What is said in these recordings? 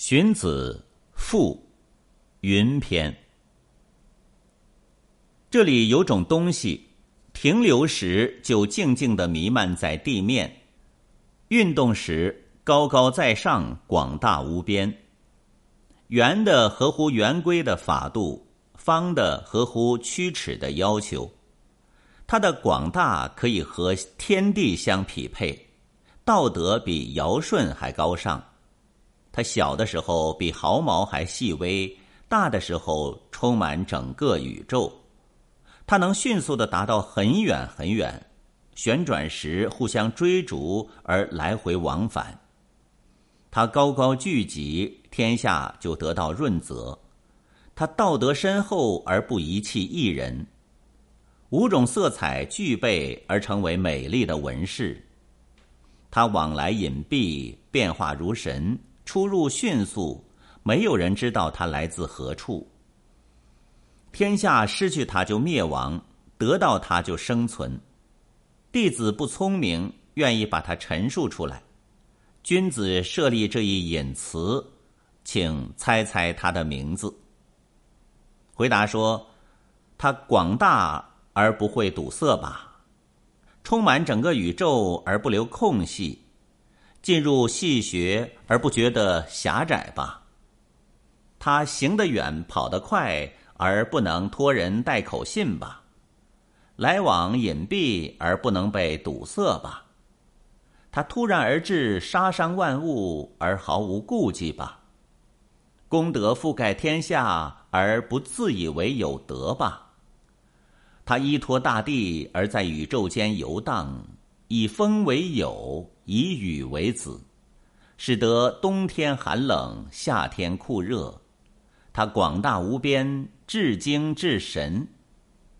荀子·赋·云篇。这里有种东西，停留时就静静的弥漫在地面，运动时高高在上，广大无边。圆的合乎圆规的法度，方的合乎曲尺的要求。它的广大可以和天地相匹配，道德比尧舜还高尚。它小的时候比毫毛还细微，大的时候充满整个宇宙。它能迅速的达到很远很远，旋转时互相追逐而来回往返。它高高聚集，天下就得到润泽。它道德深厚而不遗弃一人。五种色彩具备而成为美丽的纹饰。它往来隐蔽，变化如神。出入迅速，没有人知道它来自何处。天下失去它就灭亡，得到它就生存。弟子不聪明，愿意把它陈述出来。君子设立这一隐词，请猜猜它的名字。回答说：它广大而不会堵塞吧？充满整个宇宙而不留空隙。进入细学而不觉得狭窄吧？他行得远，跑得快，而不能托人带口信吧？来往隐蔽而不能被堵塞吧？他突然而至，杀伤万物而毫无顾忌吧？功德覆盖天下而不自以为有德吧？他依托大地而在宇宙间游荡。以风为友，以雨为子，使得冬天寒冷，夏天酷热。它广大无边，至精至神，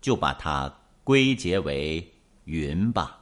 就把它归结为云吧。